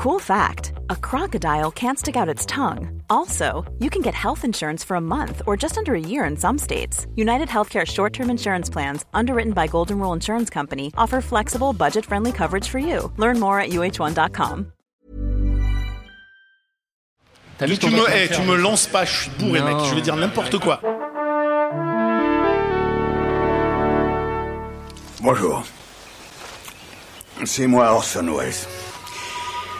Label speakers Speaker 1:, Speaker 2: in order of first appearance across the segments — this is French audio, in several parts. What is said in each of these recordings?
Speaker 1: Cool fact a crocodile can't stick out its tongue. Also, you can get health insurance for a month or just under a year in some states. United Healthcare short term insurance plans, underwritten by Golden Rule Insurance Company, offer flexible, budget friendly coverage for you. Learn more at uh1.com.
Speaker 2: T'as vu
Speaker 3: tu, me,
Speaker 2: documentaire,
Speaker 3: eh, tu me lances pas, je suis bourré, mec. Je vais dire n'importe quoi.
Speaker 4: Bonjour. C'est moi Orson Welles.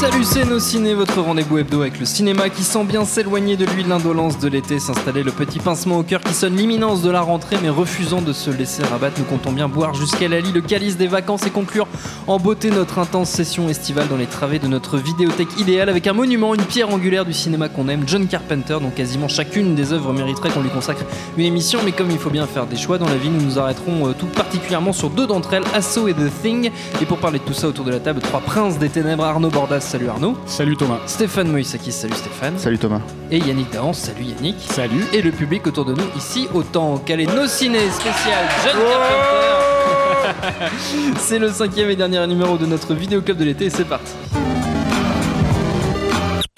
Speaker 2: Salut, c'est Nos Ciné, votre rendez-vous hebdo avec le cinéma qui sent bien s'éloigner de lui l'indolence de l'été, s'installer le petit pincement au cœur qui sonne l'imminence de la rentrée, mais refusant de se laisser rabattre. Nous comptons bien boire jusqu'à la lie le calice des vacances et conclure en beauté notre intense session estivale dans les travées de notre vidéothèque idéale avec un monument, une pierre angulaire du cinéma qu'on aime, John Carpenter, dont quasiment chacune des œuvres mériterait qu'on lui consacre une émission, mais comme il faut bien faire des choix dans la vie, nous nous arrêterons euh, tout particulièrement sur deux d'entre elles, Asso et The Thing. Et pour parler de tout ça autour de la table, trois princes des ténèbres, Arnaud Bordas, salut Arnaud.
Speaker 5: Salut Thomas.
Speaker 2: Stéphane Moïsakis, salut Stéphane.
Speaker 5: Salut Thomas.
Speaker 2: Et Yannick Dahan, salut Yannick.
Speaker 5: Salut.
Speaker 2: Et le public autour de nous ici, autant qu'elle est nos ciné spécial John Carpenter. c'est le cinquième et dernier numéro de notre vidéo club de l'été c'est parti.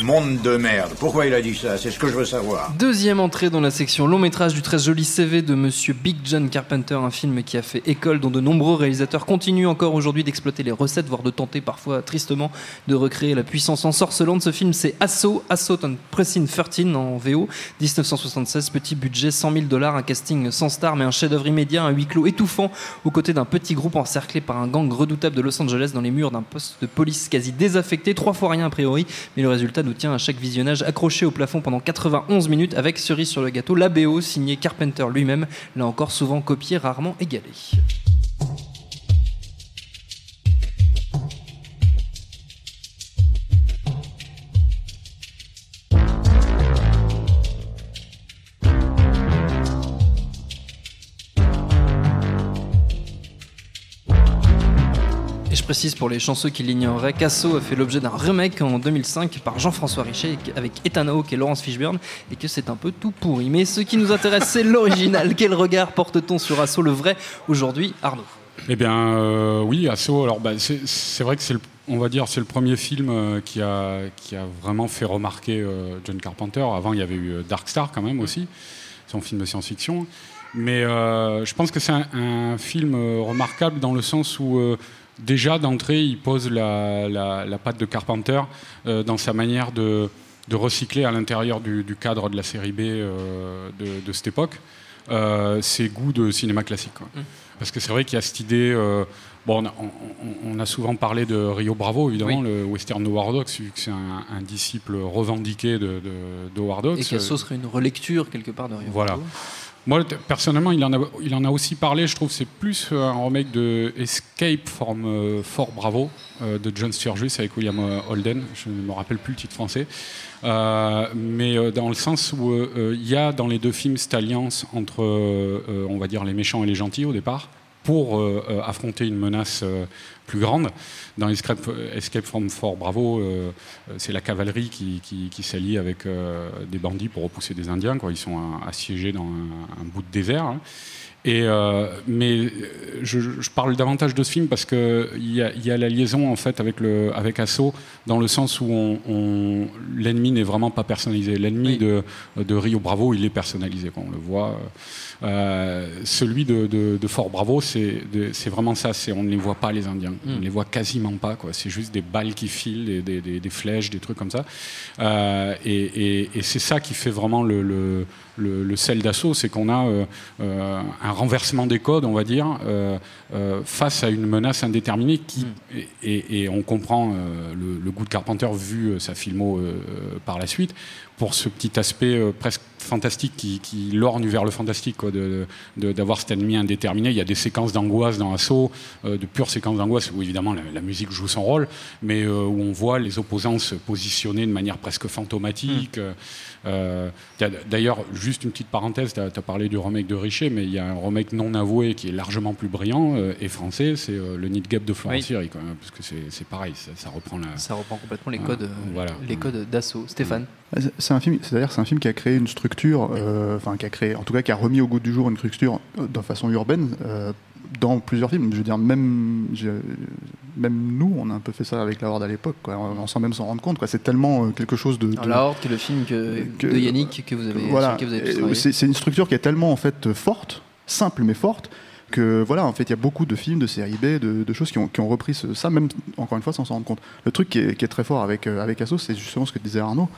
Speaker 4: Monde de merde. Pourquoi il a dit ça? C'est ce que je veux savoir.
Speaker 2: Deuxième entrée dans la section long métrage du très joli CV de Monsieur Big John Carpenter, un film qui a fait école, dont de nombreux réalisateurs continuent encore aujourd'hui d'exploiter les recettes, voire de tenter parfois tristement de recréer la puissance ensorcelante. Ce film, c'est Assaut, Assaut on Pressing 13 en VO, 1976, petit budget, 100 000 dollars, un casting sans star, mais un chef-d'œuvre immédiat, un huis clos étouffant, aux côtés d'un petit groupe encerclé par un gang redoutable de Los Angeles dans les murs d'un poste de police quasi désaffecté, trois fois rien a priori, mais le résultat nous à chaque visionnage accroché au plafond pendant 91 minutes avec cerise sur le gâteau, la BO signée Carpenter lui-même, là encore souvent copié, rarement égalé. Et je précise pour les chanceux qui l'ignoreraient, Casso a fait l'objet d'un remake en 2005 par Jean-François Richet avec Ethan Hawke et Laurence Fishburne et que c'est un peu tout pourri. Mais ce qui nous intéresse, c'est l'original. Quel regard porte-t-on sur Asso, le vrai, aujourd'hui, Arnaud?
Speaker 5: Eh bien, euh, oui, Asso. Alors, bah, c'est vrai que c'est le, on va dire, c'est le premier film euh, qui a qui a vraiment fait remarquer euh, John Carpenter. Avant, il y avait eu Dark Star quand même aussi, son film de science-fiction. Mais euh, je pense que c'est un, un film remarquable dans le sens où euh, déjà d'entrée, il pose la, la, la patte de Carpenter euh, dans sa manière de, de recycler à l'intérieur du, du cadre de la série B euh, de, de cette époque euh, ses goûts de cinéma classique. quoi. Parce que c'est vrai qu'il y a cette idée. bon, on a, on- on a souvent parlé de Rio Bravo, évidemment,
Speaker 2: Oui.
Speaker 5: le western de Hawks, vu que c'est un, un disciple revendiqué de, de, de.
Speaker 2: Et Casso serait une relecture quelque part de Rio
Speaker 5: Voilà.
Speaker 2: Bravo.
Speaker 5: Moi, personnellement, il en, a, aussi parlé. Je trouve que c'est plus euh, un remake de Escape from euh, Fort Bravo euh, de John Sturges avec William Holden. Je ne me rappelle plus le titre français. Mais dans le sens où il y a dans les deux films cette alliance entre, on va dire, les méchants et les gentils au départ pour affronter une menace plus grande. Dans Escape, from Fort Bravo, euh, c'est la cavalerie qui, qui, s'allie avec euh, des bandits pour repousser des Indiens. Quoi. Ils sont euh, assiégés dans un, un bout de désert. hein. Et, euh, mais euh, je, je parle davantage de ce film parce que il y, a- y a la liaison en fait avec le avec Asso dans le sens où on, on- l'ennemi n'est vraiment pas personnalisé. L'ennemi
Speaker 2: Oui.
Speaker 5: de, de Rio Bravo, il est personnalisé. Quoi. On le voit. Euh, celui de, de- de Fort Bravo, c'est c'est vraiment ça. C'est on ne les voit pas les Indiens. On ne les voit quasiment pas. quoi. C'est juste des balles qui filent, des, des- des- des flèches, des trucs comme ça. Euh, et et- et c'est ça qui fait vraiment le, le, le- le sel d'assaut, c'est qu'on a euh, euh, un renversement des codes, on va dire, euh, euh, face à une menace indéterminée qui, et, et- et on comprend le, le goût de Carpenter vu sa filmo par la suite, pour ce petit aspect presque fantastique qui, qui lorgne vers le fantastique, quoi, de- de- d'avoir cet ennemi indéterminé. Il y a des séquences d'angoisse dans Assaut, euh, de pures séquences d'angoisse où évidemment la, la musique joue son rôle, mais euh, où on voit les opposants se positionner de manière presque fantomatique. Euh, euh, D'ailleurs, juste une petite parenthèse, tu as, parlé du remake de Richer, mais il y a un remake non avoué qui est largement plus brillant euh, et français, c'est euh, le Nid Gap de Florence
Speaker 2: Oui.
Speaker 5: Même, parce que c'est c'est pareil, ça, ça reprend la.
Speaker 2: Ça reprend complètement les
Speaker 5: Ah,
Speaker 2: codes, euh,
Speaker 5: voilà.
Speaker 2: les codes d'assaut. Stéphane.
Speaker 6: C'est un film, c'est-à-dire c'est un film qui a créé une structure, euh, enfin qui a créé, en tout cas qui a remis au goût du jour une structure euh, de façon urbaine, euh, dans plusieurs films. Je veux dire, même, je- même nous, on a un peu fait ça avec la Horde à l'époque, quoi, en- sans même s'en rendre compte. C'est tellement euh, quelque chose de.
Speaker 2: Alors,
Speaker 6: de-
Speaker 2: La Horde, qui est le film que,
Speaker 6: que-
Speaker 2: de Yannick que vous avez,
Speaker 6: voilà. C'est une structure qui est tellement en fait euh, forte, simple mais forte, que voilà, en fait, il y a beaucoup de films, de séries B, de, de choses qui ont, qui ont repris ce- ça, même encore une fois sans s'en rendre compte. Le truc qui est, qui est très fort avec, euh, avec Asso, c'est justement ce que disait Arnaud,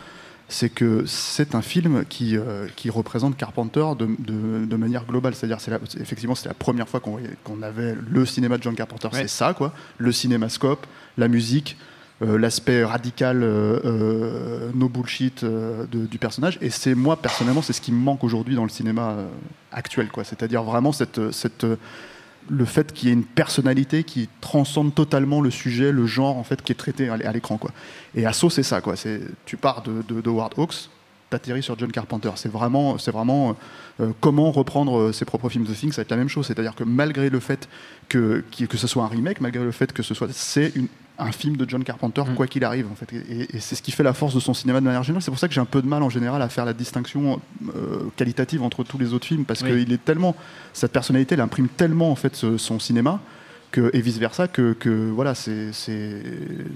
Speaker 6: c'est que c'est un film qui, euh, qui représente Carpenter de, de- de manière globale. C'est-à-dire, c'est effectivement, c'est la première fois qu'on qu'on avait le cinéma de John Carpenter.
Speaker 2: Ouais.
Speaker 6: C'est ça, quoi. Le cinémascope, la musique, euh, l'aspect radical, euh, no bullshit de- du personnage. Et c'est moi, personnellement, c'est ce qui me manque aujourd'hui dans le cinéma actuel, quoi. C'est-à-dire vraiment cette. cette le fait qu'il y ait une personnalité qui transcende totalement le sujet, le genre en fait qui est traité à l'é- à l'écran quoi. Et Asso c'est ça quoi. C'est tu pars de, de, de Howard Hawks, t'atterris sur John Carpenter. C'est vraiment c'est vraiment euh, comment reprendre euh, ses propres films. The Thing, ça va être la même chose. C'est-à-dire que malgré le fait que que ce soit un remake, malgré le fait que ce soit c'est une- un film de John Carpenter
Speaker 2: Mm.
Speaker 6: quoi qu'il arrive en fait. Et, et c'est ce qui fait la force de son cinéma de manière générale. C'est pour ça que j'ai un peu de mal en général à faire la distinction euh, qualitative entre tous les autres films parce
Speaker 2: Oui.
Speaker 6: qu'il est tellement cette personnalité, elle imprime tellement en fait ce- son cinéma et vice versa que, voilà c'est c'est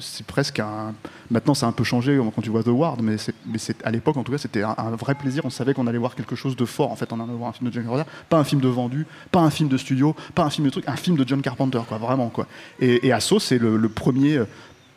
Speaker 6: c'est presque un maintenant a un peu changé quand tu vois The Ward mais c'est c'est à l'époque en tout cas c'était un, vrai plaisir. On savait qu'on allait voir quelque chose de fort en fait en allant voir un film de John Carpenter pas un film de vendu pas un film de studio pas un film de truc un film de John Carpenter quoi vraiment quoi. Et, Asso c'est le, premier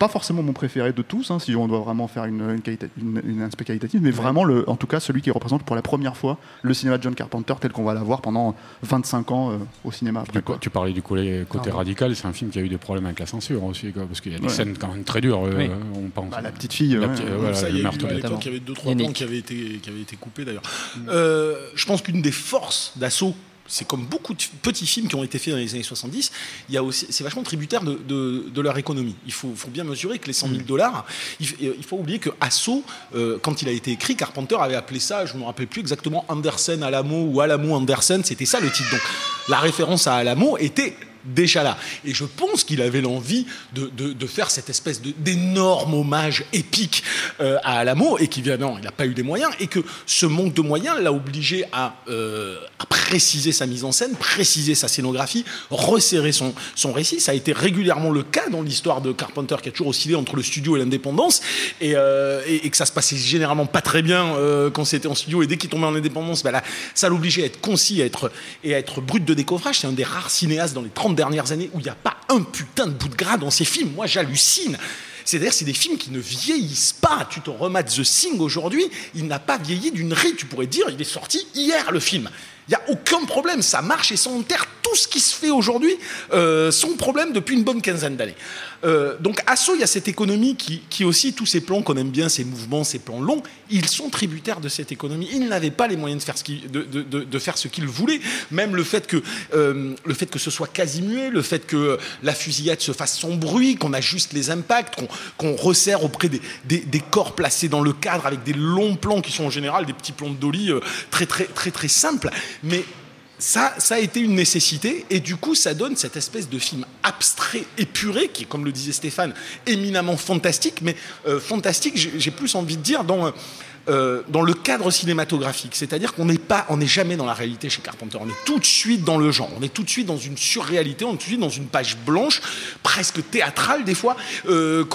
Speaker 6: pas forcément mon préféré de tous, hein, si on doit vraiment faire une, une, qualita- une- une aspect qualitatif, mais vraiment, le, en tout cas, celui qui représente pour la première fois le cinéma de John Carpenter tel qu'on va l'avoir pendant 25 ans euh, au cinéma. Après,
Speaker 5: Du-
Speaker 6: quoi.
Speaker 5: tu parlais du côté, radical, c'est un film qui a eu des problèmes avec la censure aussi, quoi, parce qu'il y a des
Speaker 6: Ouais.
Speaker 5: scènes quand même très dures, euh,
Speaker 2: Oui.
Speaker 5: on pense.
Speaker 6: Bah, la petite fille,
Speaker 5: La
Speaker 6: ouais.
Speaker 5: euh, voilà,
Speaker 3: ça,
Speaker 5: le
Speaker 3: il y a eu,
Speaker 5: meurtre
Speaker 3: à
Speaker 5: de-
Speaker 3: l'époque, il y avait deux trois plans qui avaient été qui avaient été coupés d'ailleurs. Euh, je pense qu'une des forces d'assaut, c'est comme beaucoup de petits films qui ont été faits dans les années 70, il y a aussi, c'est vachement tributaire de, de- de leur économie. Il faut, faut bien mesurer que les 100 000 dollars, il, f- il faut oublier que Asso, euh, quand il a été écrit, Carpenter avait appelé ça, je ne me rappelle plus exactement, Andersen Alamo ou Alamo Andersen, c'était ça le titre. Donc la référence à Alamo était déjà là. Et je pense qu'il avait l'envie de, de- de faire cette espèce d'énorme hommage épique euh, à Alamo et qu'évidemment, il n'a pas eu les moyens et que ce manque de moyens l'a obligé à, euh, à préciser sa mise en scène, préciser sa scénographie, resserrer son, son récit. Ça a été régulièrement le cas dans l'histoire de Carpenter qui a toujours oscillé entre le studio et l'indépendance et, euh, et- et que ça se passait généralement pas très bien quand c'était en studio et dès qu'il tombait en indépendance, bah là, ça l'obligeait à être concis à être, et à être brut de décoffrage. C'est un des rares cinéastes dans les 30 dernières années où il n'y a pas un putain de bout de gras dans ses films. Moi, j'hallucine. C'est-à-dire, c'est des films qui ne vieillissent pas. Tu te remates The Thing aujourd'hui, il n'a pas vieilli d'une ride. Tu pourrais dire, il est sorti hier le film. Il n'y a aucun problème, ça marche et ça enterre tout ce qui se fait aujourd'hui euh, sans problème depuis une bonne quinzaine d'années. Euh, donc Asso, il y a cette économie qui, qui aussi, tous ces plans qu'on aime bien, ces mouvements, ces plans longs, ils sont tributaires de cette économie. Ils n'avaient pas les moyens de faire ce qu'ils, de, de- de- faire voulaient. Même le fait, que, euh, le fait que ce soit quasi muet, le fait que la fusillade se fasse sans bruit, qu'on ajuste les impacts, qu'on, qu'on resserre auprès des, des- des corps placés dans le cadre avec des longs plans qui sont en général des petits plans de dolly euh, très, très, très, très simples. Mais ça, a été une nécessité et du coup ça donne cette espèce de film abstrait, épuré, qui est comme le disait Stéphane, éminemment fantastique, mais euh, fantastique, j'ai plus envie de dire dans, euh, dans le cadre cinématographique. C'est-à-dire qu'on n'est pas, on n'est jamais dans la réalité chez Carpenter. On est tout de suite dans le genre. On est tout de suite dans une surréalité. On est tout de suite dans une page blanche, presque théâtrale des fois, euh,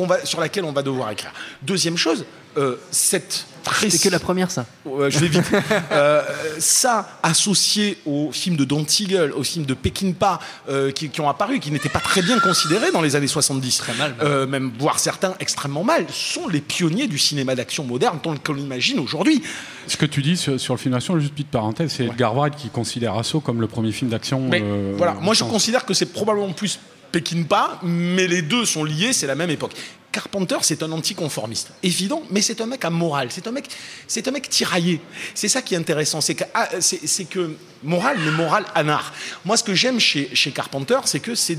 Speaker 3: va, sur laquelle on va devoir écrire. Deuxième chose, euh, cette
Speaker 2: C'est que la première, ça.
Speaker 3: Ouais, je vais vite. Euh, ça, associé aux films de Don Siegel, aux films de Peckinpah euh, qui, qui ont apparu, qui n'étaient pas très bien considérés dans les années 70,
Speaker 2: Très mal, même.
Speaker 3: euh, même voire certains extrêmement mal, sont les pionniers du cinéma d'action moderne tel qu'on l'imagine aujourd'hui.
Speaker 5: Ce que tu dis sur, sur le film d'action, juste petite parenthèse, c'est Edgar Wright qui considère Asso comme le premier film d'action.
Speaker 3: Mais
Speaker 5: euh,
Speaker 3: voilà, moi je considère que c'est probablement plus Peckinpah, mais les deux sont liés, c'est la même époque. Carpenter, c'est un anticonformiste, évident, mais c'est un mec à morale, c'est un mec, c'est un mec tiraillé. C'est ça qui est intéressant, c'est que, ah, c'est, que morale, mais morale anard. Moi, ce que j'aime chez, chez Carpenter, c'est que c'est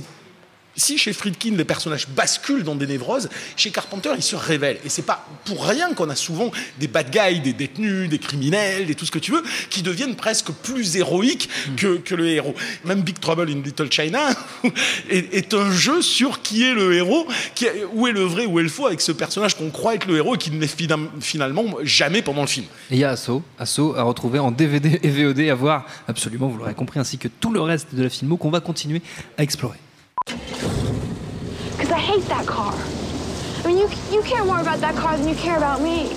Speaker 3: Si chez Friedkin, les personnages basculent dans des névroses, chez Carpenter, ils se révèlent. Et c'est pas pour rien qu'on a souvent des bad guys, des détenus, des criminels, des tout ce que tu veux, qui deviennent presque plus héroïques que, que le héros. Même Big Trouble in Little China est, est un jeu sur qui est le héros, qui est- où est le vrai, où est le faux, avec ce personnage qu'on croit être le héros et qui ne l'est fina- finalement jamais pendant le film.
Speaker 2: Et il y a Asso, Asso à retrouver en DVD et VOD, à voir absolument, vous l'aurez compris, ainsi que tout le reste de la filmo qu'on va continuer à explorer.
Speaker 7: Because I hate that car. I mean, you, you care more about that car than you care about me.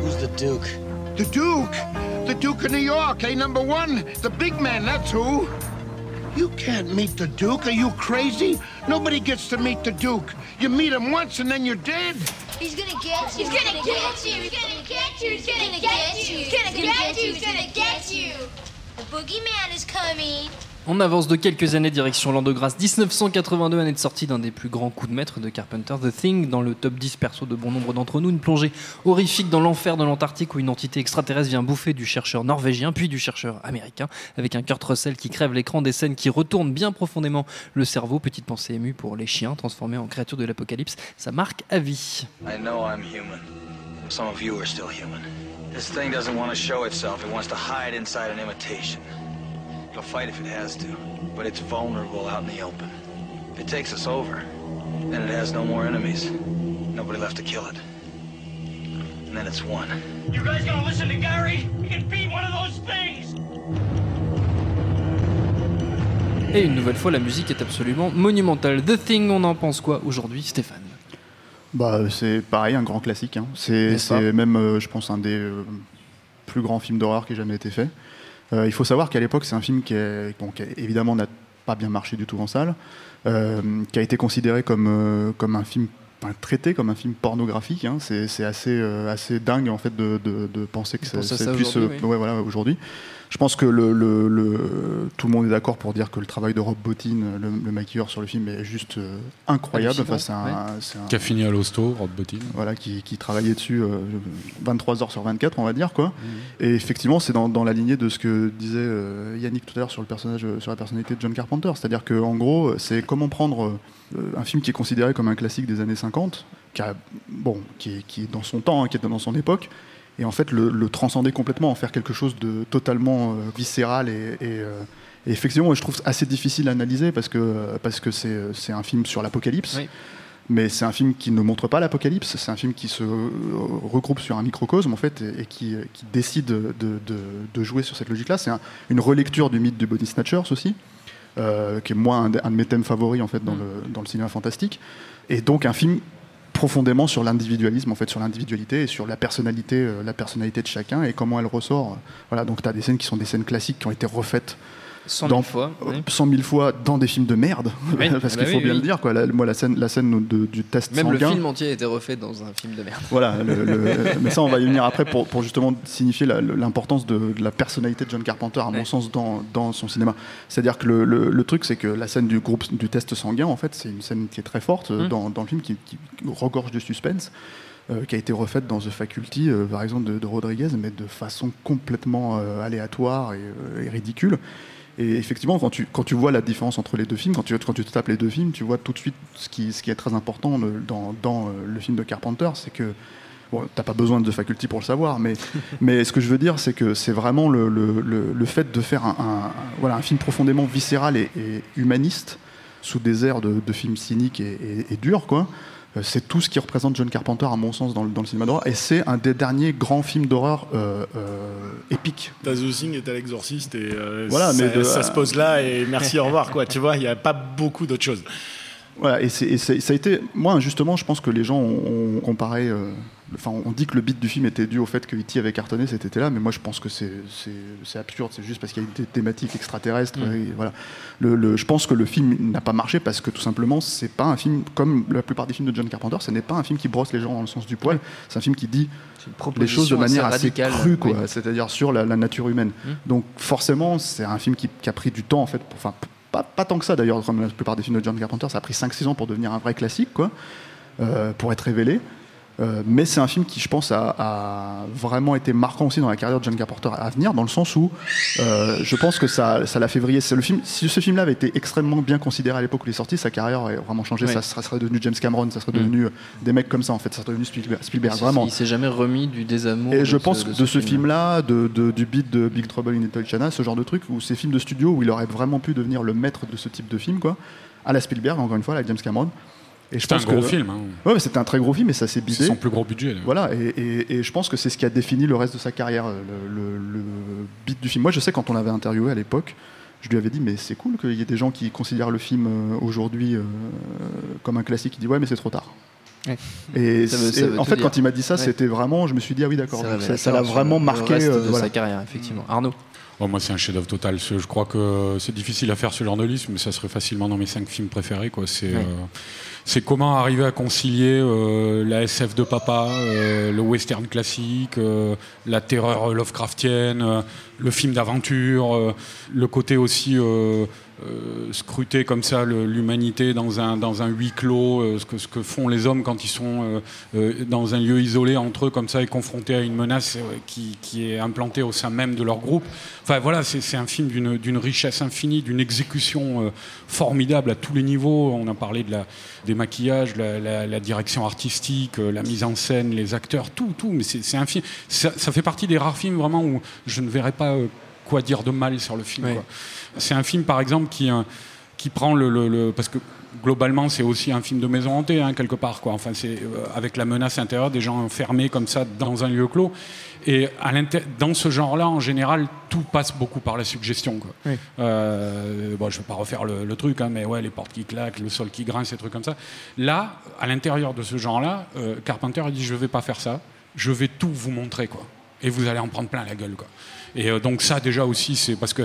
Speaker 8: Who's the Duke?
Speaker 9: The Duke! The Duke of New York, eh, number one? The big man, that's who. You can't meet the Duke. Are you crazy? Nobody gets to meet the Duke. You meet him once and then you're dead.
Speaker 10: He's gonna get you. He's gonna get you. He's gonna get you. He's gonna get you. He's gonna get you. He's gonna get you. The boogeyman is coming.
Speaker 2: On avance de quelques années direction l'an de grâce 1982, année de sortie d'un des plus grands coups de maître de Carpenter, The Thing, dans le top 10 perso de bon nombre d'entre nous, une plongée horrifique dans l'enfer de l'Antarctique où une entité extraterrestre vient bouffer du chercheur norvégien puis du chercheur américain, avec un Kurt Russell qui crève l'écran, des scènes qui retournent bien profondément le cerveau, petite pensée émue pour les chiens transformés en créatures de l'apocalypse, ça marque à vie.
Speaker 8: I know I'm human. Some of you are still human. This thing doesn't want to show itself. It wants to hide inside an imitation. It'll fight if it has to, but it's vulnerable out in the open. If it takes us over, then it has no more enemies. Nobody left to kill it. And then it's one.
Speaker 11: You guys gonna listen to Gary? He can beat one of those things!
Speaker 2: Et une nouvelle fois, la musique est absolument monumentale. The Thing, on en pense quoi aujourd'hui, Stéphane?
Speaker 6: Bah, c'est pareil, un grand classique. hein. C'est même, euh, je pense, un des euh, plus grands films d'horreur qui ait jamais été fait. Euh, il faut savoir qu'à l'époque, c'est un film qui, est- bon, qui, évidemment, n'a pas bien marché du tout en salle, euh, qui a été considéré comme, euh, comme un film traité comme un film pornographique. hein. C'est assez, euh, assez dingue en fait de, de- de penser que ça,
Speaker 2: penser
Speaker 6: ça
Speaker 2: ça
Speaker 6: puisse
Speaker 2: aujourd'hui,
Speaker 6: euh,
Speaker 2: oui.
Speaker 6: ouais, voilà, aujourd'hui. Je pense que le, le- le- tout le monde est d'accord pour dire que le travail de Rob Bottin, le, le maquilleur sur le film, est juste euh, incroyable. Enfin, c'est un-
Speaker 2: ouais.
Speaker 6: c'est un-
Speaker 5: Qui a fini à l'hosto, Rod Bottin.
Speaker 6: voilà, qui, qui travaillait dessus euh, 23 heures sur 24, on va dire quoi.
Speaker 2: Mmh.
Speaker 6: Et effectivement, c'est dans, dans la lignée de ce que disait euh, Yannick tout à l'heure sur le personnage, euh, sur la personnalité de John Carpenter. C'est-à-dire que en gros, euh, c'est comment prendre euh, un film qui est considéré comme un classique des années 50, qui a, bon, qui est, qui est dans son temps, hein, qui est dans son époque. Et en fait, le, le transcender complètement, en faire quelque chose de totalement euh, viscéral et, et, euh, et effectivement, je trouve assez difficile à analyser parce que parce que c'est c'est un film sur l'apocalypse.
Speaker 2: Oui.
Speaker 6: Mais c'est un film qui ne montre pas l'apocalypse, c'est un film qui se euh, regroupe sur un microcosme en fait et, et qui, qui décide de, de- de jouer sur cette logique-là. C'est un- une relecture du mythe du Body Snatchers aussi, euh, qui est moi un, de- un de mes thèmes favoris en fait dans, le, dans le cinéma fantastique. Et donc un film profondément sur l'individualisme en fait sur l'individualité et sur la personnalité euh, la personnalité de chacun et comment elle ressort. Voilà donc tu as des scènes qui sont des scènes classiques qui ont été refaites
Speaker 2: 100
Speaker 6: dans-
Speaker 2: 000 fois. oui.
Speaker 6: 100 000 fois dans des films de merde
Speaker 2: Oui,
Speaker 6: parce
Speaker 2: bah
Speaker 6: qu'il faut
Speaker 2: oui,
Speaker 6: bien
Speaker 2: oui.
Speaker 6: le dire quoi La- moi la scène la scène de- du test
Speaker 2: Même le
Speaker 6: sanguin
Speaker 2: film entier a été refait dans un film de merde.
Speaker 6: voilà, le- le- mais ça on va y venir après pour, pour justement signifier la- l'importance de, de la personnalité de John Carpenter à mon sens dans, dans son cinéma. C'est-à-dire que le, le- le truc c'est que la scène du groupe du test sanguin en fait c'est une scène qui est très forte euh,
Speaker 2: Mm.
Speaker 6: dans, dans le film qui, qui regorge de suspense. euh, qui a été refaite dans The Faculty, euh, par exemple, de, de Rodriguez, mais de façon complètement euh, aléatoire et, euh, et ridicule. Et effectivement, quand tu, quand tu vois la différence entre les deux films, quand tu, quand tu te tapes les deux films, tu vois tout de suite ce qui, ce qui est très important le- dans, dans, euh, le film de Carpenter, c'est que Bon, t'as pas besoin de The Faculty pour le savoir, mais, mais ce que je veux dire, c'est que c'est vraiment le, le- le- le fait de faire un, un- voilà, un film profondément viscéral et, et humaniste, sous des airs de, de films cyniques et, et- et durs, quoi. Euh, C'est tout ce qui représente John Carpenter, à mon sens, dans le, dans le cinéma d'horreur. Et c'est un des derniers grands films d'horreur euh, euh, épiques.
Speaker 3: T'as The Thing et t'as l'exorciste et euh,
Speaker 6: Voilà,
Speaker 3: ça,
Speaker 6: mais de-
Speaker 3: ça se pose là et merci au revoir quoi. Tu vois, il n'y a pas beaucoup d'autres choses.
Speaker 6: Voilà, et, ça a été. Moi, justement, je pense que les gens ont, ont comparé. Enfin, on dit que le beat du film était dû au fait que E.T. avait cartonné cet été-là, mais moi je pense que c'est absurde. C'est juste parce qu'il y a des thématiques extraterrestres.
Speaker 2: Mm.
Speaker 6: et voilà. Le- le- je pense que le film n'a pas marché parce que tout simplement, c'est pas un film comme la plupart des films de John Carpenter. Ce n'est pas un film qui brosse les gens dans le sens du poil. C'est un film qui dit
Speaker 2: une
Speaker 6: les choses de manière assez
Speaker 2: radicale.
Speaker 6: crue, quoi.
Speaker 2: Oui.
Speaker 6: C'est-à-dire sur la, la nature humaine.
Speaker 2: Mm.
Speaker 6: Donc forcément, c'est un film qui, qui a pris du temps en fait. pour- Enfin, pas tant que ça d'ailleurs, comme la plupart des films de John Carpenter, ça a pris 5-6 ans pour devenir un vrai classique, quoi, euh, pour être révélé. Euh, mais c'est un film qui, je pense, a, a vraiment été marquant aussi dans la carrière de John Carpenter à venir, dans le sens où euh, je pense que ça, ça l'a fait vriller. Le film. Si ce film-là avait été extrêmement bien considéré à l'époque où il est sorti, sa carrière aurait vraiment changé.
Speaker 2: Oui.
Speaker 6: Ça, serait- serait devenu James Cameron, ça serait
Speaker 2: Mm.
Speaker 6: devenu euh, des mecs comme ça en fait. Ça serait devenu Spielberg, Spielberg, vraiment.
Speaker 2: Il s'est jamais remis du désamour.
Speaker 6: Et je pense
Speaker 2: de
Speaker 6: que
Speaker 2: ce
Speaker 6: de ce
Speaker 2: film.
Speaker 6: film-là, de, de- du beat de Big Trouble in Little China, ce genre de truc, ou ces films de studio où il aurait vraiment pu devenir le maître de ce type de film, quoi, à la Spielberg, encore une fois, avec James Cameron. Et je
Speaker 5: C'était
Speaker 6: pense
Speaker 5: un gros
Speaker 6: que-
Speaker 5: film, hein.
Speaker 6: Ouais, mais c'était un très gros film, et ça s'est bidé.
Speaker 5: C'est son plus gros budget.
Speaker 6: Voilà, et, et- et je pense que c'est ce qui a défini le reste de sa carrière, euh, le, le- le beat du film. Moi, je sais quand on l'avait interviewé à l'époque, je lui avais dit, mais c'est cool qu'il y ait des gens qui considèrent le film euh, aujourd'hui euh, comme un classique. Il dit, ouais, mais c'est trop tard.
Speaker 2: Ouais.
Speaker 6: Et,
Speaker 2: Ça veut- ça
Speaker 6: et
Speaker 2: veut
Speaker 6: en fait,
Speaker 2: dire.
Speaker 6: quand il m'a dit ça,
Speaker 2: Ouais.
Speaker 6: c'était vraiment, je me suis dit, ah oui, d'accord. Ça l'a vraiment
Speaker 2: le
Speaker 6: marqué.
Speaker 2: reste
Speaker 6: euh,
Speaker 2: de
Speaker 6: voilà.
Speaker 2: sa carrière, effectivement. Arnaud
Speaker 5: Oh, moi, c'est un chef-d'œuvre total. Je crois que c'est difficile à faire ce genre de liste, mais ça serait facilement dans mes cinq films préférés. Quoi. C'est, euh, c'est comment arriver à concilier euh, la SF de papa, euh, le western classique, euh, la terreur Lovecraftienne, euh, le film d'aventure, euh, le côté aussi euh, scruter comme ça l'humanité dans un, dans un huis clos, euh, ce, que, ce que font les hommes quand ils sont euh, dans un lieu isolé entre eux comme ça et confrontés à une menace qui, qui est implantée au sein même de leur groupe. Enfin voilà, c'est un film d'une richesse infinie, d'une exécution formidable à tous les niveaux. On a parlé de la, des maquillages, la, direction artistique, la mise en scène, les acteurs, tout, tout. Mais c'est un film. Ça, fait partie des rares films vraiment où je ne verrais pas quoi dire de mal sur le film. C'est un film, par exemple, qui, euh, qui prend le, le- le- parce que globalement, c'est aussi un film de maison hantée hein, quelque part. Quoi. Enfin, c'est euh, avec la menace intérieure des gens enfermés comme ça dans un lieu clos. Et à dans ce genre-là, en général, tout passe beaucoup par la suggestion. Quoi.
Speaker 2: Oui.
Speaker 5: Euh, bon, je ne vais pas refaire le, le truc, hein, mais ouais, les portes qui claquent, le sol qui grince, ces trucs comme ça. Là, à l'intérieur de ce genre-là, euh, Carpenter a dit je ne vais pas faire ça, je vais tout vous montrer, quoi. Et vous allez en prendre plein la gueule, quoi. Et euh, donc ça déjà aussi, c'est parce que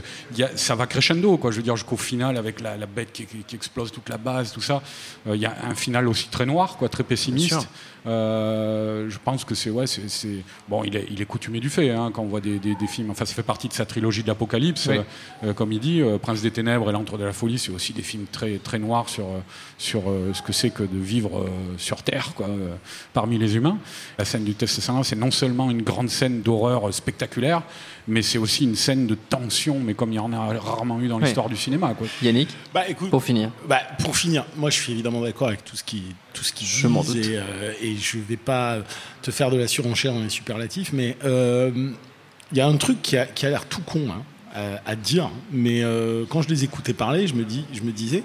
Speaker 5: ça va crescendo, quoi. Je veux dire jusqu'au final avec la, bête qui, qui- explose toute la base, tout ça. Euh, Il y a un final aussi très noir, quoi, très pessimiste. Euh, je pense que c'est ouais, c'est bon, il est, il est coutumier du fait hein, quand on voit des, des- des films. Enfin, ça fait partie de sa trilogie de l'Apocalypse,
Speaker 2: Oui.
Speaker 5: euh, euh, comme il dit. euh, Prince des Ténèbres et L'Antre de la Folie, c'est aussi des films très très noirs sur sur euh, ce que c'est que de vivre euh, sur Terre, quoi, euh, parmi les humains. La scène du test sanguin, c'est non seulement une grande scène d'horreur spectaculaire, mais c'est aussi une scène de tension, mais comme il y en a rarement eu dans
Speaker 2: Oui.
Speaker 5: l'histoire du cinéma. Quoi.
Speaker 2: Yannick
Speaker 3: Bah, écoute,
Speaker 2: Pour finir.
Speaker 3: Bah, pour finir, moi je suis évidemment d'accord avec tout ce qui tout ce qui
Speaker 2: Je m'en
Speaker 3: disent et, euh, et je vais pas te faire de la surenchère dans les superlatifs, mais euh, il y a un truc qui a, qui a l'air tout con hein, à, à dire, mais euh, quand je les écoutais parler, je me dis, je me disais,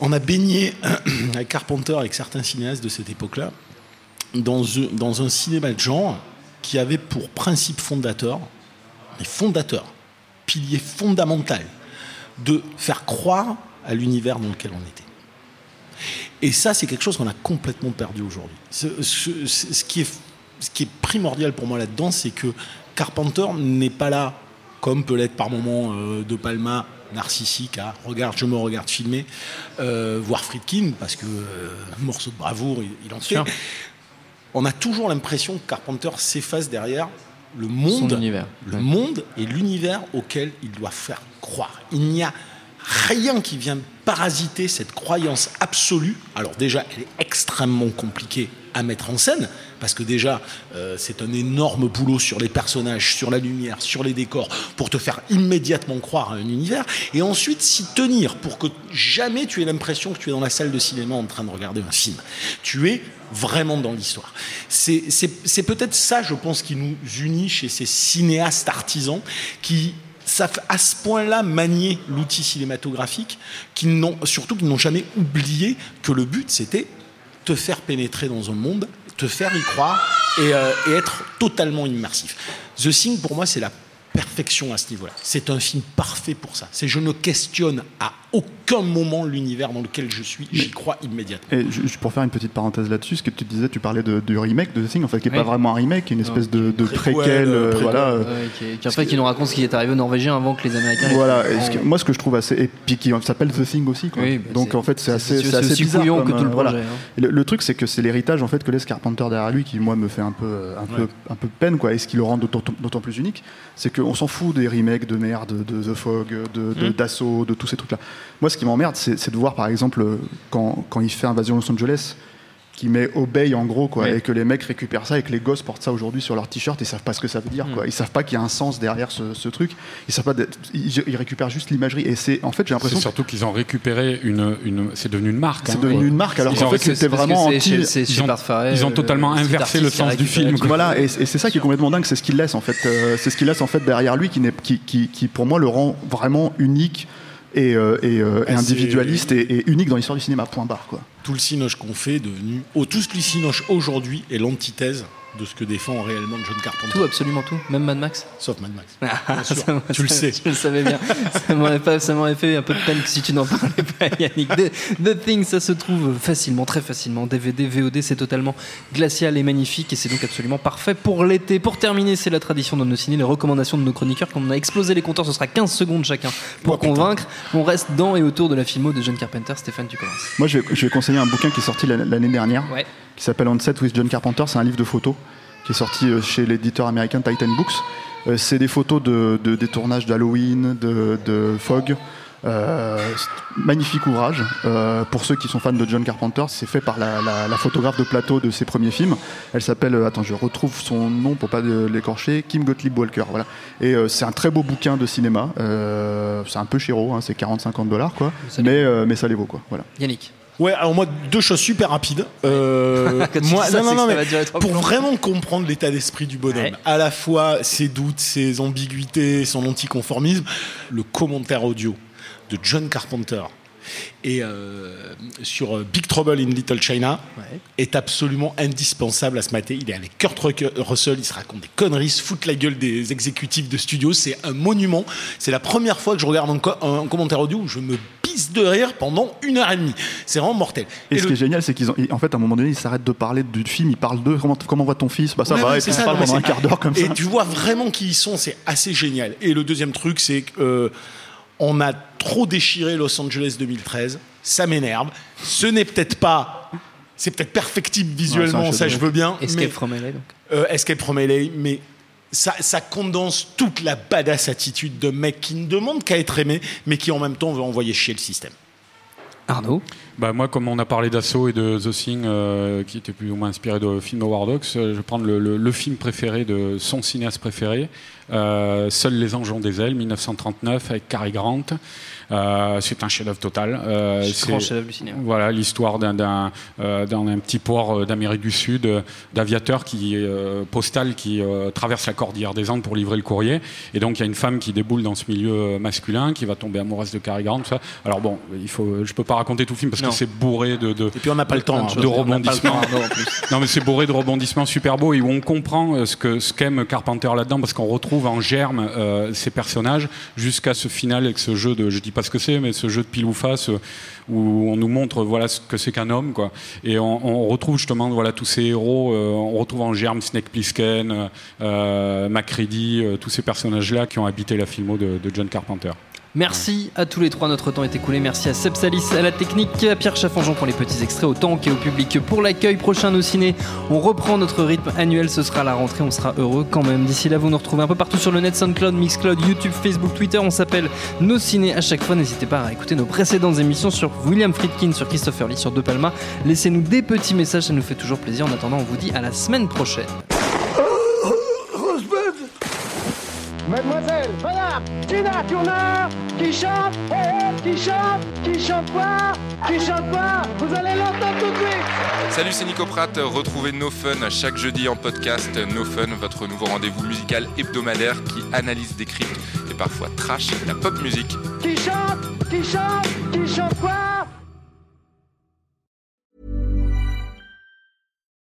Speaker 3: on a baigné avec Carpenter, avec certains cinéastes de cette époque-là, dans, un- dans un cinéma de genre qui avait pour principe fondateur, mais fondateur, pilier fondamental, de faire croire à l'univers dans lequel on était. Et ça, c'est quelque chose qu'on a complètement perdu aujourd'hui. Ce, ce- ce- ce qui est, ce qui est primordial pour moi là-dedans, c'est que Carpenter n'est pas là, comme peut l'être par moments euh, De Palma, narcissique, à regarde, je me regarde filmer, euh, voire Friedkin, parce que euh, morceau de bravoure, il, il en fait. On a toujours l'impression que Carpenter s'efface derrière le monde,
Speaker 2: Son univers.
Speaker 3: le
Speaker 2: Ouais.
Speaker 3: monde et l'univers auquel il doit faire croire. Il n'y a rien qui vient parasiter cette croyance absolue. Alors déjà, elle est extrêmement compliquée à mettre en scène, parce que déjà, euh, c'est un énorme boulot sur les personnages, sur la lumière, sur les décors, pour te faire immédiatement croire à un univers, et ensuite s'y tenir pour que jamais tu aies l'impression que tu es dans la salle de cinéma en train de regarder un film. Tu es vraiment dans l'histoire. C'est peut-être ça, je pense, qui nous unit chez ces cinéastes artisans qui savent à ce point-là manier l'outil cinématographique, surtout qui n'ont jamais oublié que le but, c'était te faire pénétrer dans un monde, te faire y croire et, euh, et être totalement immersif. The Thing, pour moi, c'est la perfection à ce niveau-là. C'est un film parfait pour ça. C'est je ne questionne à aucun moment l'univers dans lequel je suis, j'y crois immédiatement.
Speaker 6: Et juste pour faire une petite parenthèse là-dessus, ce que tu disais, tu parlais de, du remake de The Thing, en fait, qui n'est
Speaker 2: Oui.
Speaker 6: pas vraiment un remake, qui est une espèce de, de
Speaker 3: Préquel,
Speaker 6: euh,
Speaker 3: préquel,
Speaker 6: voilà. euh,
Speaker 2: Ouais, qui, qui- en fait, qui nous raconte ce qui est arrivé aux Norvégiens avant que les Américains.
Speaker 6: Voilà,
Speaker 2: fassent.
Speaker 6: et ce que- moi ce que je trouve assez. Et puis qui s'appelle The Thing aussi. Quoi.
Speaker 2: Oui, bah,
Speaker 6: Donc en fait c'est assez,
Speaker 2: c'est
Speaker 6: assez bizarre. comme,
Speaker 2: que tout le
Speaker 6: euh, voilà.
Speaker 2: projet, hein.
Speaker 6: Le, le truc c'est que c'est l'héritage en fait que laisse Carpenter derrière lui qui moi me fait un peu, euh, un peu, un peu peine quoi. Et ce qui le rend d'autant plus unique, c'est qu'on s'en fout des remakes de merde, de The Fog, de, de-
Speaker 2: Mm.
Speaker 6: d'Assaut, de tous ces trucs là. Moi ce qui m'emmerde c'est de voir par exemple quand, quand il fait Invasion Los Angeles qui met obey en gros quoi et que les mecs récupèrent ça et que les gosses portent ça aujourd'hui sur leur t-shirt et savent pas ce que ça veut dire quoi. Ils savent pas qu'il y a un sens derrière ce, ce truc. Ils savent pas ils, ils récupèrent juste l'imagerie et c'est en fait j'ai l'impression
Speaker 5: surtout qu'ils ont récupéré une, une c'est devenu une marque.
Speaker 6: c'est
Speaker 5: hein.
Speaker 6: devenu une marque alors
Speaker 5: Ils
Speaker 6: qu'en
Speaker 5: ont
Speaker 6: fait c'était vraiment anti-
Speaker 2: chez-
Speaker 5: ils ont- ils
Speaker 2: euh,
Speaker 5: totalement inversé le sens du film.
Speaker 6: Voilà, et, et c'est ça qui est complètement dingue, c'est ce qu'il laisse en fait, euh, c'est ce qu'il laisse en fait derrière lui qui, n'est- qui, qui, qui, pour moi le rend vraiment unique et, euh, et, euh, et individualiste et, et unique dans l'histoire du cinéma. Point barre quoi.
Speaker 3: Tout le cinoche qu'on fait est devenu. Oh, tout ce que le cinoche aujourd'hui est l'antithèse de ce que défend réellement John Carpenter.
Speaker 2: Tout, absolument tout. Même Mad Max.
Speaker 3: Sauf Mad Max.
Speaker 2: Ah, ça
Speaker 3: tu le sais.
Speaker 2: Je le savais bien. ça m'aurait pas- ça m'aurait fait un peu de peine que si tu n'en parlais pas, Yannick. The, The Thing, ça se trouve facilement, très facilement. DVD, VOD, c'est totalement glacial et magnifique et c'est donc absolument parfait pour l'été. Pour terminer, c'est la tradition de nos ciné, les recommandations de nos chroniqueurs. Quand on a explosé les compteurs, ce sera 15 secondes chacun pour
Speaker 3: Oh, putain.
Speaker 2: convaincre. On reste dans et autour de la filmo de John Carpenter. Stéphane, tu commences.
Speaker 6: Moi je vais, je vais conseiller un bouquin qui est sorti l'année l'année dernière,
Speaker 2: Ouais.
Speaker 6: qui s'appelle On Set with John Carpenter, c'est un livre de photos qui est sorti euh, chez l'éditeur américain Titan Books. Euh, c'est des photos de, de- des tournages d'Halloween, de, de Fog. Euh, magnifique ouvrage. Euh, pour ceux qui sont fans de John Carpenter, c'est fait par la, la- la photographe de plateau de ses premiers films. Elle s'appelle, euh, attends, je retrouve son nom pour pas l'écorcher, Kim Gottlieb Walker. Voilà. Et c'est un très beau bouquin de cinéma. C'est un peu chéro, hein, c'est 40-50 dollars, quoi. Mais, mais ça les vaut, quoi. Voilà.
Speaker 2: Yannick.
Speaker 3: Ouais, alors moi, deux choses super rapides. Euh, moi,
Speaker 2: ça,
Speaker 3: non, non, mais pour vraiment comprendre l'état d'esprit du bonhomme,
Speaker 2: Ouais.
Speaker 3: à la fois ses doutes, ses ambiguïtés, son anticonformisme, le commentaire audio de John Carpenter et euh, sur euh, Big Trouble in Little China
Speaker 2: Ouais.
Speaker 3: est absolument indispensable à se mater. Il est avec Kurt Russell, il se raconte des conneries, se fout la gueule des exécutifs de studio. C'est un monument. C'est la première fois que je regarde un, co- un commentaire audio où je me pisse de rire pendant une heure et demie. C'est vraiment mortel.
Speaker 6: Et,
Speaker 3: Et
Speaker 6: ce
Speaker 3: le-
Speaker 6: qui est génial, c'est qu'ils ont, en fait, à un moment donné, ils s'arrêtent de parler du film, ils parlent d'eux. Comment, comment va ton fils? Bah ça
Speaker 3: Ouais,
Speaker 6: va, et
Speaker 3: c'est
Speaker 6: puis ils
Speaker 3: ça,
Speaker 6: pendant un quart d'heure comme
Speaker 3: Et
Speaker 6: ça.
Speaker 3: tu vois vraiment qui ils sont, c'est assez génial. Et le deuxième truc, c'est que euh, on a trop déchiré Los Angeles 2013. Ça m'énerve. Ce n'est peut-être pas. C'est peut-être perfectible visuellement,
Speaker 6: Ouais,
Speaker 3: ça je veux bien.
Speaker 2: Escape
Speaker 3: mais,
Speaker 2: from LA, donc.
Speaker 3: euh, Escape from LA, mais ça, ça condense toute la badass attitude de mec qui ne demande qu'à être aimé, mais qui en même temps veut envoyer chier le système.
Speaker 2: Arnaud?
Speaker 5: Bah, moi, comme on a parlé d'Assaut et de The Thing, euh, qui était plus ou moins inspiré de film de War Dogs, euh, je vais prendre le, le- le film préféré de son cinéaste préféré, euh, Seuls les anges ont des ailes, 1939, avec Cary Grant. Euh, c'est un chef-d'œuvre total. Euh,
Speaker 2: Grand
Speaker 5: c'est-
Speaker 2: chef-d'œuvre du cinéma.
Speaker 5: Voilà l'histoire d'un d'un d'un- un petit port d'Amérique du Sud, euh, d'aviateur qui postal qui traverse la cordillère des Andes pour livrer le courrier. Et donc il y a une femme qui déboule dans ce milieu masculin, qui va tomber amoureuse de Cary Grant. ça. Alors bon, il faut, je peux pas raconter tout le film parce. Que c'est bourré de, de
Speaker 3: Et puis on n'a pas le temps. hein.
Speaker 5: de rebondissements.
Speaker 2: Temps, en plus.
Speaker 5: Non, mais c'est bourré de rebondissements super beaux et où on comprend euh, ce que ce qu'aime Carpenter là-dedans parce qu'on retrouve en germe euh, ces personnages jusqu'à ce final avec ce jeu de, je dis pas ce que c'est, mais ce jeu de pile ou face euh, où on nous montre voilà ce que c'est qu'un homme quoi. Et on, on retrouve justement voilà tous ces héros, euh, on retrouve en germe Snake Plissken, euh, Macready, euh, tous ces personnages-là qui ont habité la filmo de, de John Carpenter.
Speaker 2: Merci à tous les trois, notre temps est écoulé. Merci à Seb Salis, à la technique, à Pierre Chaffanjon pour les petits extraits, au tank et au public pour l'accueil. Prochain nos ciné, on reprend notre rythme annuel, ce sera la rentrée, on sera heureux quand même. D'ici là, vous nous retrouvez un peu partout sur le net, SoundCloud, Mixcloud, YouTube, Facebook, Twitter. On s'appelle Nos Ciné à chaque fois. N'hésitez pas à écouter nos précédentes émissions sur William Friedkin, sur Christopher Lee, sur De Palma. Laissez-nous des petits messages, ça nous fait toujours plaisir. En attendant, on vous dit à la semaine prochaine.
Speaker 12: Mademoiselle, madame, Tina Turner, qui chante, eh, eh, qui chante, qui chante quoi, qui chante quoi, vous allez l'entendre tout de suite.
Speaker 13: Salut, c'est Nico Pratt. Retrouvez No Fun chaque jeudi en podcast. No Fun, votre nouveau rendez-vous musical hebdomadaire qui analyse, décrypte et parfois trash la pop musique.
Speaker 12: Qui chante, qui chante, qui chante quoi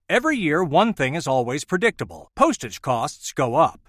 Speaker 14: Every year, one thing is always predictable postage costs go up.